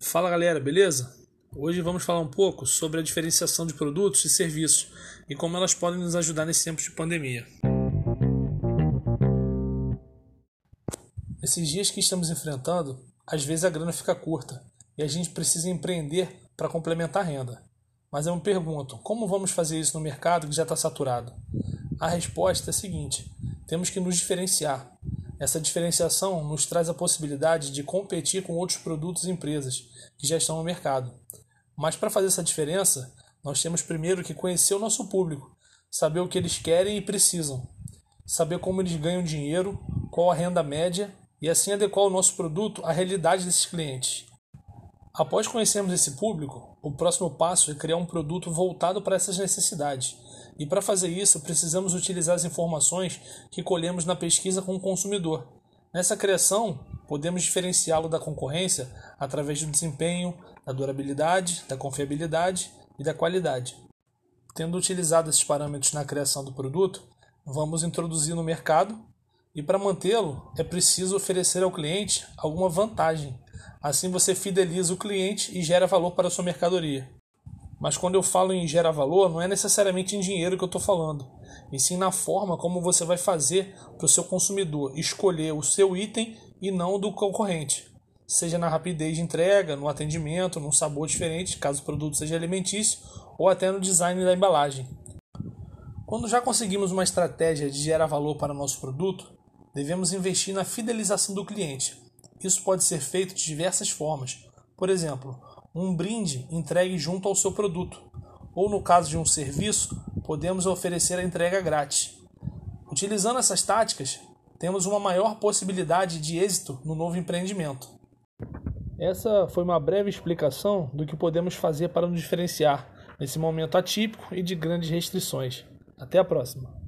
Fala galera, beleza? Hoje vamos falar um pouco sobre a diferenciação de produtos e serviços e como elas podem nos ajudar nesse tempo de pandemia. Nesses dias que estamos enfrentando, às vezes a grana fica curta e a gente precisa empreender para complementar a renda. Mas eu me pergunto, como vamos fazer isso no mercado que já está saturado? A resposta é a seguinte: temos que nos diferenciar. Essa diferenciação nos traz a possibilidade de competir com outros produtos e empresas que já estão no mercado. Mas para fazer essa diferença, nós temos primeiro que conhecer o nosso público, saber o que eles querem e precisam, saber como eles ganham dinheiro, qual a renda média e assim adequar o nosso produto à realidade desses clientes. Após conhecermos esse público, o próximo passo é criar um produto voltado para essas necessidades. E para fazer isso, precisamos utilizar as informações que colhemos na pesquisa com o consumidor. Nessa criação, podemos diferenciá-lo da concorrência através do desempenho, da durabilidade, da confiabilidade e da qualidade. Tendo utilizado esses parâmetros na criação do produto, vamos introduzir no mercado e para mantê-lo é preciso oferecer ao cliente alguma vantagem. Assim você fideliza o cliente e gera valor para a sua mercadoria. Mas quando eu falo em gerar valor, não é necessariamente em dinheiro que eu estou falando, e sim na forma como você vai fazer para o seu consumidor escolher o seu item e não o do concorrente. Seja na rapidez de entrega, no atendimento, num sabor diferente, caso o produto seja alimentício, ou até no design da embalagem. Quando já conseguimos uma estratégia de gerar valor para o nosso produto, devemos investir na fidelização do cliente. Isso pode ser feito de diversas formas. Por exemplo, um brinde entregue junto ao seu produto, ou no caso de um serviço, podemos oferecer a entrega grátis. Utilizando essas táticas, temos uma maior possibilidade de êxito no novo empreendimento. Essa foi uma breve explicação do que podemos fazer para nos diferenciar nesse momento atípico e de grandes restrições. Até a próxima!